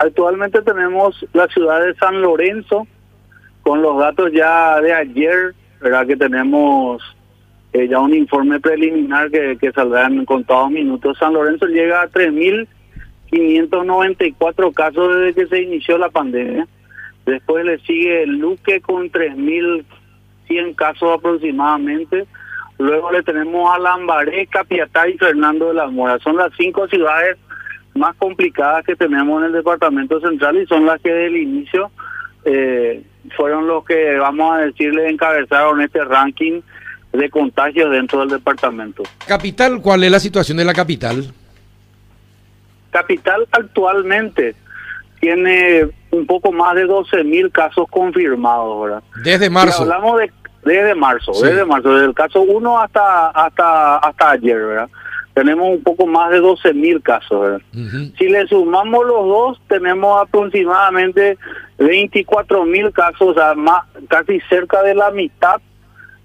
Actualmente tenemos la ciudad de San Lorenzo, con los datos ya de ayer, ¿verdad? Que tenemos eh, ya un informe preliminar que, que saldrá en contados minutos. San Lorenzo llega a 3.594 casos desde que se inició la pandemia. Después le sigue Luque con 3.100 casos aproximadamente. Luego le tenemos a Lambaré, Capiatá y Fernando de la Mora. Son las cinco ciudades más complicadas que tenemos en el departamento central y son las que del inicio eh, fueron los que, vamos a decirle, encabezaron este ranking de contagios dentro del departamento. Capital, ¿cuál es la situación de la capital? Capital actualmente tiene un poco más de 12 mil casos confirmados, ¿verdad? Desde marzo. hablamos de desde marzo, desde marzo, desde el caso 1 hasta hasta hasta ayer, ¿verdad? Tenemos un poco más de 12 mil casos, ¿verdad? Si le sumamos los dos, tenemos aproximadamente 24 mil casos, o sea, más, casi cerca de la mitad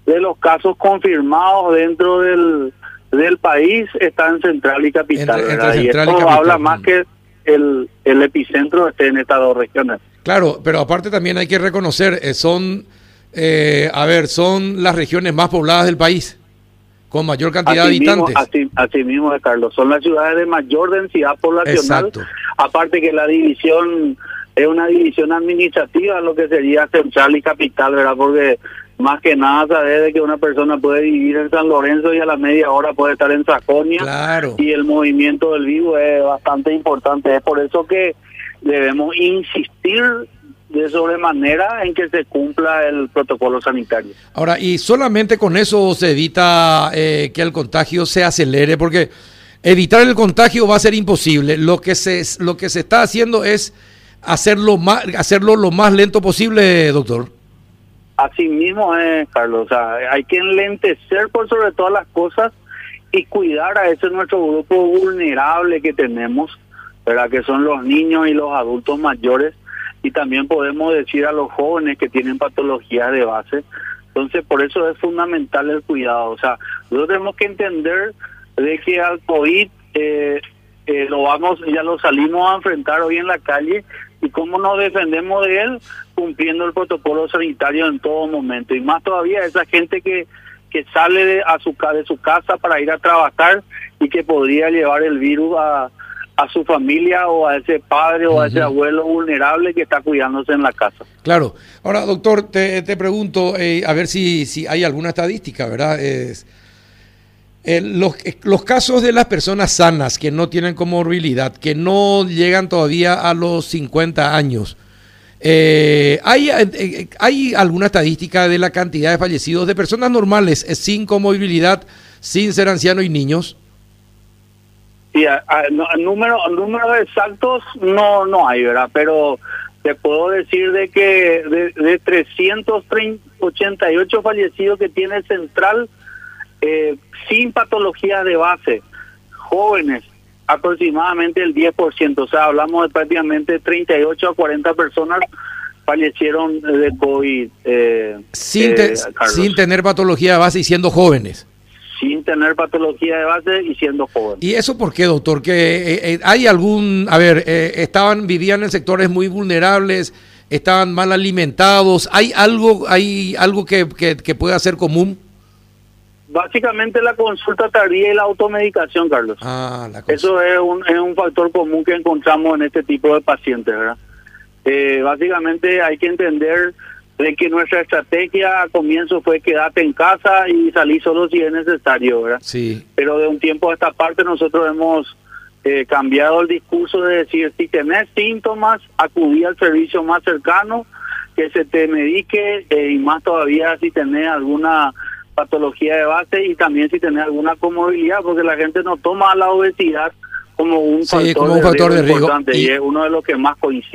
de los casos confirmados dentro del, del país están en Central y Capital. y esto habla más que el, el epicentro esté en estas dos regiones. Claro, pero aparte también hay que reconocer, eh, son, eh, a ver, son las regiones más pobladas del país, con mayor cantidad de habitantes. así, mismo, Carlos, son las ciudades de mayor densidad poblacional. Aparte que la división es una división administrativa, lo que sería central y capital, ¿verdad? Porque más que nada saber de que una persona puede vivir en San Lorenzo y a la media hora puede estar en Saconia. Y el movimiento del vivo es bastante importante. Es por eso que debemos insistir de sobremanera en que se cumpla el protocolo sanitario. Ahora, y solamente con eso se evita eh, que el contagio se acelere, porque evitar el contagio va a ser imposible. Lo que se, lo que se está haciendo es hacerlo, más, hacerlo lo más lento posible, doctor. Así mismo es, Carlos. O sea, hay que enlentecer por sobre todas las cosas y cuidar a ese nuestro grupo vulnerable que tenemos, ¿verdad? que son los niños y los adultos mayores. Y también podemos decir a los jóvenes que tienen patologías de base. Entonces, por eso es fundamental el cuidado. O sea, nosotros tenemos que entender de que al COVID eh, eh, lo vamos, ya lo salimos a enfrentar hoy en la calle y cómo nos defendemos de él cumpliendo el protocolo sanitario en todo momento y más todavía esa gente que que sale de, a su de su casa para ir a trabajar y que podría llevar el virus a, a su familia o a ese padre o a ese abuelo vulnerable que está cuidándose en la casa. Claro. Ahora, doctor, te, te pregunto, eh, a ver si, si hay alguna estadística, ¿verdad? Es, eh, los, eh, los, casos de las personas sanas que no tienen comorbilidad, que no llegan todavía a los 50 años, eh, ¿hay, ¿hay alguna estadística de la cantidad de fallecidos de personas normales sin comorbilidad, sin ser ancianos y niños? Sí, números exactos no, no hay, ¿verdad? Pero te puedo decir de que de, de 388 fallecidos que tiene Central, eh, sin patología de base, jóvenes, aproximadamente el 10%, o sea, hablamos de prácticamente 38 a 40 personas fallecieron de COVID. Eh, sin, eh, sin tener patología de base y siendo jóvenes. Sin tener patología de base y siendo jóvenes. ¿Y eso por qué, doctor? Que hay algún, a ver, estaban, vivían en sectores muy vulnerables, estaban mal alimentados, ¿hay algo, hay algo que, que, que pueda ser común? Básicamente la consulta tardía y la automedicación, Carlos. Ah, Eso es un, es un factor común que encontramos en este tipo de pacientes, ¿verdad? Eh, básicamente hay que entender de que nuestra estrategia a comienzo fue quedarte en casa y salir solo si es necesario, ¿verdad? Sí. Pero de un tiempo a esta parte nosotros hemos eh, cambiado el discurso de decir, si tenés síntomas, acudí al servicio más cercano, que se te medique eh, y más todavía si tenés alguna patología de base y también si tiene alguna comorbilidad, porque la gente no toma la obesidad como un, factor, de riesgo importante y es uno de los que más coincide.